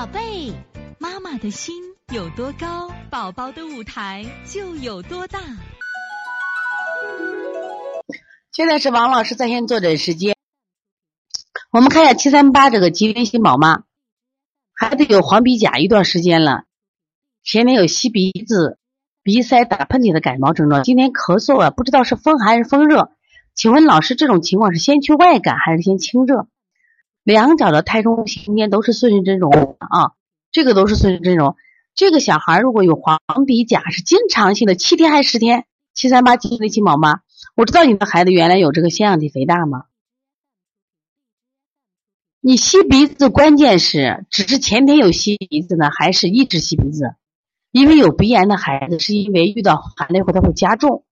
宝贝，妈妈的心有多高，宝宝的舞台就有多大。现在是王老师在线坐诊时间。我们看一下七三八这个吉林新宝妈，孩子有黄鼻甲一段时间了，前天有吸鼻子、鼻塞、打喷嚏的感冒症状，今天咳嗽啊，不知道是风寒还是风热。请问老师，这种情况是先去外感还是先清热？两脚的胎中行间都是顺时针容啊，这个都是顺时针容。这个小孩如果有黄鼻甲，是经常性的，七天还是十天？七三八吉林新宝妈，我知道你的孩子原来有这个腺样体肥大吗？你吸鼻子，关键是只是前天有吸鼻子呢，还是一直吸鼻子？因为有鼻炎的孩子，是因为遇到寒了以后，它会加重。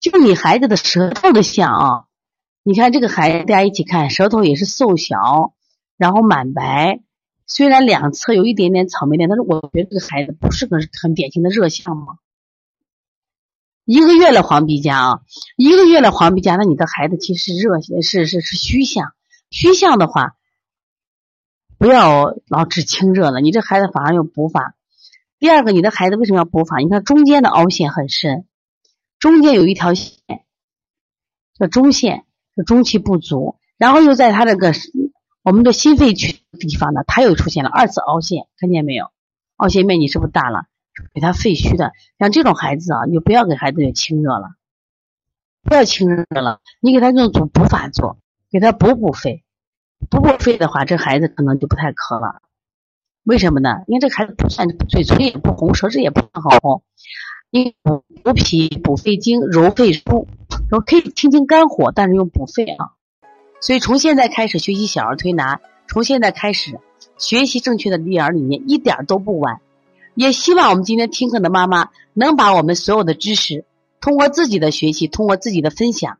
就你孩子的舌头的像啊，你看这个孩子，大家一起看，舌头也是瘦小，然后满白，虽然两侧有一点点草莓点，但是我觉得这个孩子不是个很典型的热象吗。一个月了黄鼻甲啊，一个月了黄鼻甲，那你的孩子其实热是是是虚象，虚象的话，不要老治清热了，你这孩子反而有补法。第二个，你的孩子为什么要补法？你看中间的凹陷很深，中间有一条线叫中线，中气不足，然后又在他这个我们的心肺区地方呢，他又出现了二次凹陷，看见没有？凹陷面积是不是大了？给他肺虚的，像这种孩子啊，你就不要给孩子清热了，不要清热了，你给他用补补法做，给他补补肺，补补肺的话，这孩子可能就不太咳了。为什么呢？因为这孩子不算嘴唇也不红，舌质也不好红，你补补脾、补肺经、揉肺腧，然后可以清清肝火，但是用补肺啊。所以从现在开始学习小儿推拿，从现在开始学习正确的育儿理念，一点都不晚。也希望我们今天听课的妈妈能把我们所有的知识，通过自己的学习，通过自己的分享，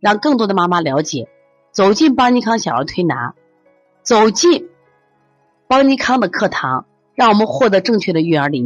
让更多的妈妈了解，走进邦尼康小儿推拿，走进邦尼康的课堂，让我们获得正确的育儿理念。